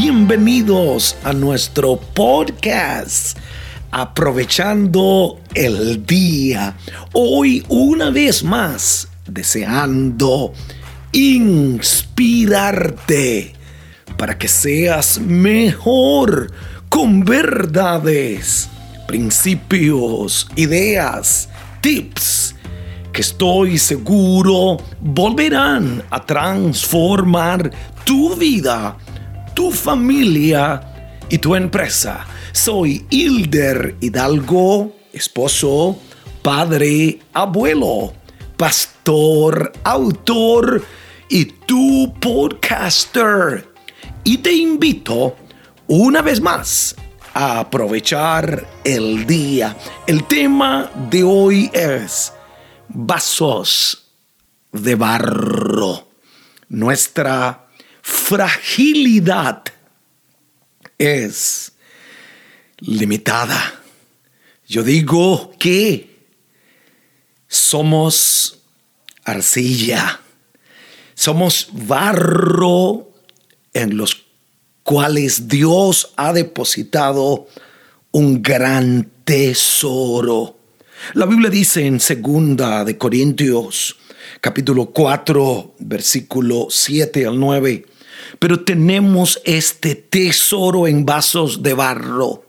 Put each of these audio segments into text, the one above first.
bienvenidos a nuestro podcast. Aprovechando el día, hoy una vez más, deseando inspirarte para que seas mejor con verdades, principios, ideas, tips que estoy seguro volverán a transformar tu vida tu familia y tu empresa. Soy Hilder Hidalgo, esposo, padre, abuelo, pastor, autor y tu podcaster. Y te invito una vez más a aprovechar el día. El tema de hoy es vasos de barro. Nuestra fragilidad es limitada. Yo digo que somos arcilla, somos barro en los cuales Dios ha depositado un gran tesoro. La Biblia dice en segunda de Corintios capítulo 4 versículo 7 al 9 pero tenemos este tesoro en vasos de barro,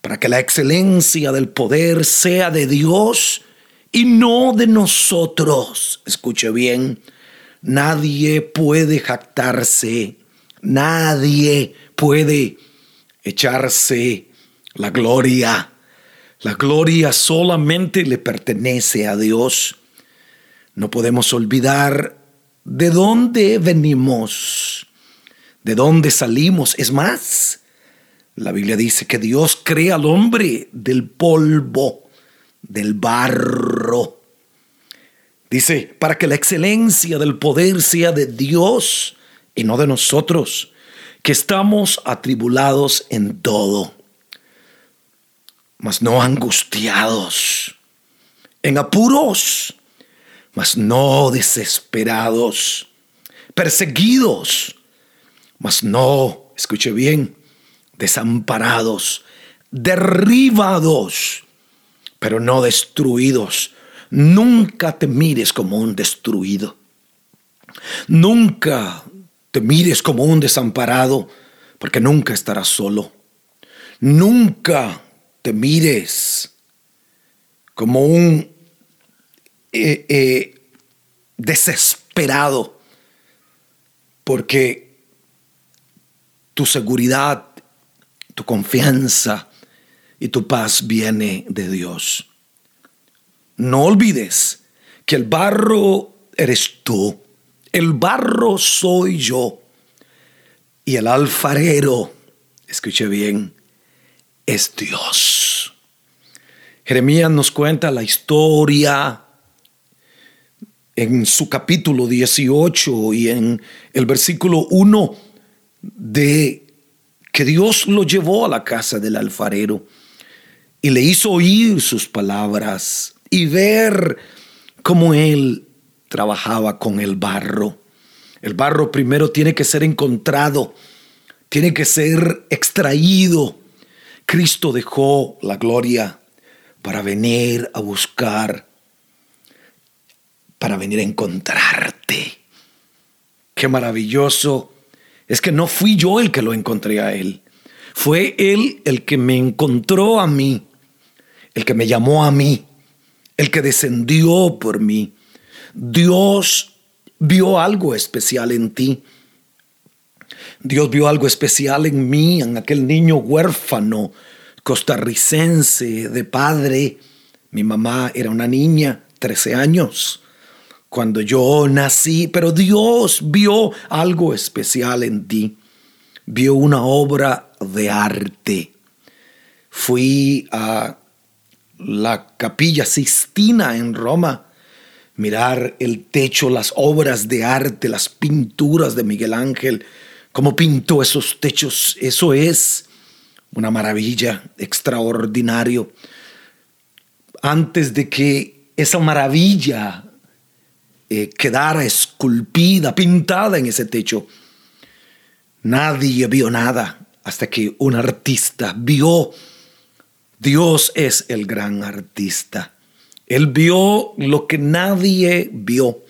para que la excelencia del poder sea de Dios y no de nosotros. Escuche bien, nadie puede jactarse, nadie puede echarse la gloria. La gloria solamente le pertenece a Dios. No podemos olvidar de dónde venimos, de dónde salimos. Es más, la Biblia dice que Dios crea al hombre del polvo, del barro. Dice, para que la excelencia del poder sea de Dios y no de nosotros, que estamos atribulados en todo, mas no angustiados, en apuros mas no desesperados, perseguidos, mas no, escuche bien, desamparados, derribados, pero no destruidos. Nunca te mires como un destruido. Nunca te mires como un desamparado, porque nunca estarás solo. Nunca te mires como un eh, eh, desesperado porque tu seguridad, tu confianza y tu paz viene de Dios. No olvides que el barro eres tú, el barro soy yo y el alfarero, escuche bien, es Dios. Jeremías nos cuenta la historia en su capítulo 18 y en el versículo 1 de que Dios lo llevó a la casa del alfarero y le hizo oír sus palabras y ver cómo él trabajaba con el barro. El barro primero tiene que ser encontrado, tiene que ser extraído. Cristo dejó la gloria para venir a buscar para venir a encontrarte. Qué maravilloso. Es que no fui yo el que lo encontré a él. Fue él el que me encontró a mí, el que me llamó a mí, el que descendió por mí. Dios vio algo especial en ti. Dios vio algo especial en mí, en aquel niño huérfano costarricense de padre. Mi mamá era una niña, 13 años cuando yo nací, pero Dios vio algo especial en ti, vio una obra de arte. Fui a la capilla Sistina en Roma, mirar el techo, las obras de arte, las pinturas de Miguel Ángel, cómo pintó esos techos, eso es una maravilla, extraordinario. Antes de que esa maravilla eh, quedara esculpida, pintada en ese techo. Nadie vio nada hasta que un artista vio. Dios es el gran artista. Él vio lo que nadie vio.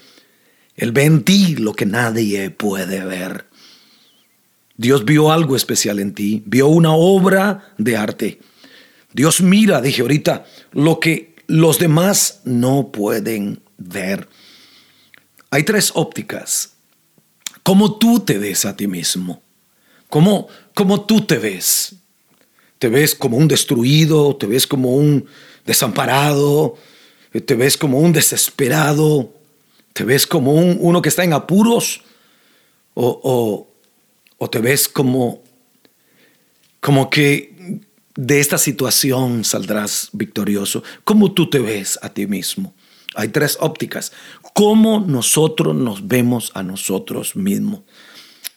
Él ve en ti lo que nadie puede ver. Dios vio algo especial en ti, vio una obra de arte. Dios mira, dije ahorita, lo que los demás no pueden ver. Hay tres ópticas. ¿Cómo tú te ves a ti mismo? ¿Cómo, cómo tú te ves? ¿Te ves como un destruido? ¿Te ves como un desamparado? ¿Te ves como un desesperado? ¿Te ves como un, uno que está en apuros? ¿O, o, te ves como, como que de esta situación saldrás victorioso? ¿Cómo tú te ves a ti mismo? Hay tres ópticas. ¿Cómo nosotros nos vemos a nosotros mismos?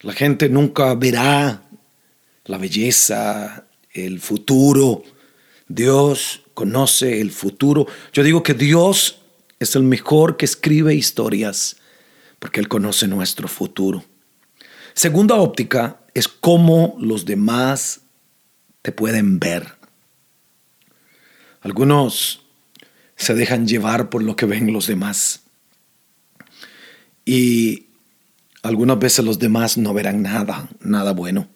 La gente nunca verá la belleza, el futuro. Dios conoce el futuro. Yo digo que Dios es el mejor que escribe historias porque Él conoce nuestro futuro. Segunda óptica es cómo los demás te pueden ver. Algunos se dejan llevar por lo que ven los demás. Y algunas veces los demás no verán nada, nada bueno.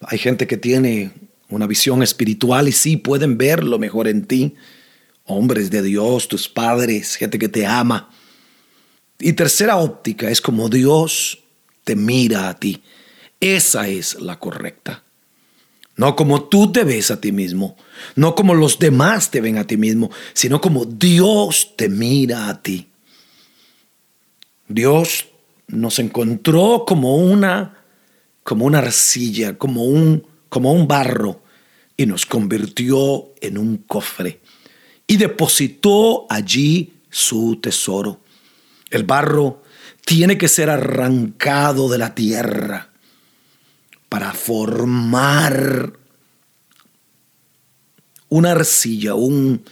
Hay gente que tiene una visión espiritual y sí pueden ver lo mejor en ti, hombres de Dios, tus padres, gente que te ama. Y tercera óptica es como Dios te mira a ti. Esa es la correcta. No como tú te ves a ti mismo, no como los demás te ven a ti mismo, sino como Dios te mira a ti. Dios nos encontró como una como una arcilla, como un como un barro y nos convirtió en un cofre y depositó allí su tesoro. El barro tiene que ser arrancado de la tierra para formar una arcilla, un,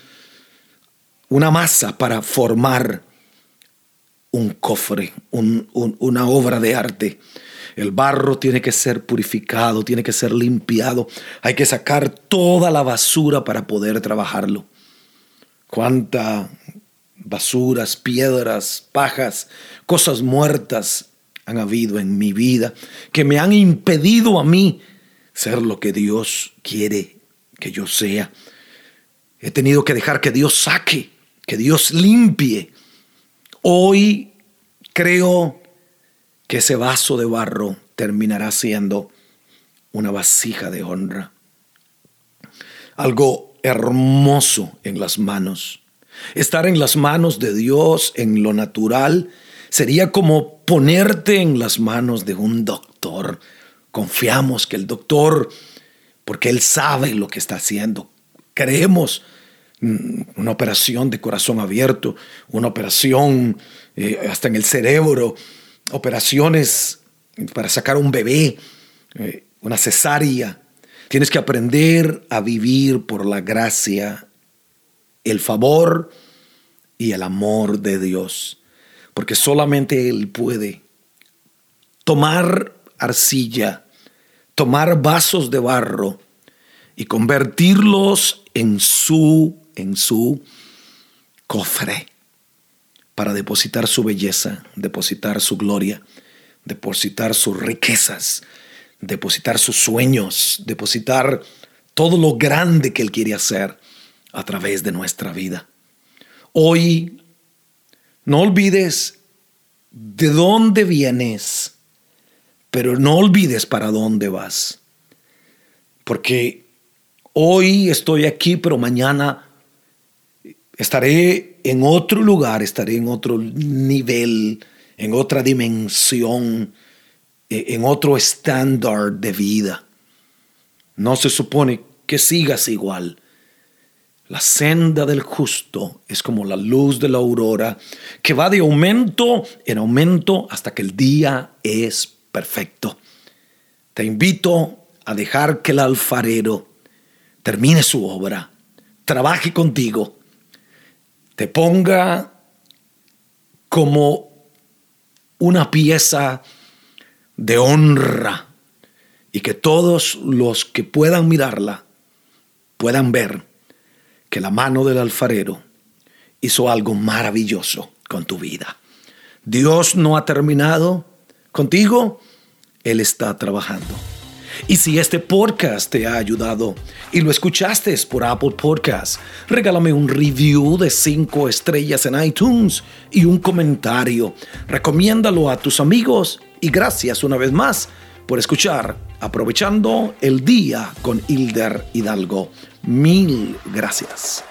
una masa para formar un cofre, una obra de arte. El barro tiene que ser purificado, tiene que ser limpiado. Hay que sacar toda la basura para poder trabajarlo cuánta basuras, piedras, pajas, cosas muertas han habido en mi vida que me han impedido a mí ser lo que Dios quiere que yo sea. He tenido que dejar que Dios saque, que Dios limpie. Hoy creo que ese vaso de barro terminará siendo una vasija de honra. Algo hermoso en las manos. Estar en las manos de Dios en lo natural sería como ponerte en las manos de un doctor. Confiamos que el doctor, porque él sabe lo que está haciendo, creemos mm, una operación de corazón abierto, una operación eh, hasta en el cerebro, operaciones para sacar un bebé, eh, una cesárea, Tienes que aprender a vivir por la gracia, el favor y el amor de Dios. Porque solamente Él puede tomar arcilla, tomar vasos de barro y convertirlos en su, en su cofre para depositar su belleza, depositar su gloria, depositar sus riquezas, depositar sus sueños, depositar todo lo grande que Él quiere hacer a través de nuestra vida. Hoy, no olvides de dónde vienes, pero no olvides para dónde vas. Porque hoy estoy aquí, pero mañana estaré en otro lugar, estaré en otro nivel, en otra dimensión e, en otro estándar de vida. No se supone que sigas igual. La senda del justo es como la luz de la aurora que va de aumento en aumento hasta que el día es perfecto. Te invito a dejar que el alfarero termine su obra, trabaje contigo, te ponga como una pieza de honra y que todos los que puedan mirarla puedan ver que la mano del alfarero hizo algo maravilloso con tu vida. Dios no ha terminado contigo, Él está trabajando. Y si este podcast te ha ayudado y lo escuchaste por Apple Podcasts, regálame un review de 5 estrellas en iTunes y un comentario. Recomiéndalo a tus amigos y gracias una vez más por escuchar Aprovechando el día con Hilder Hidalgo. Mil gracias.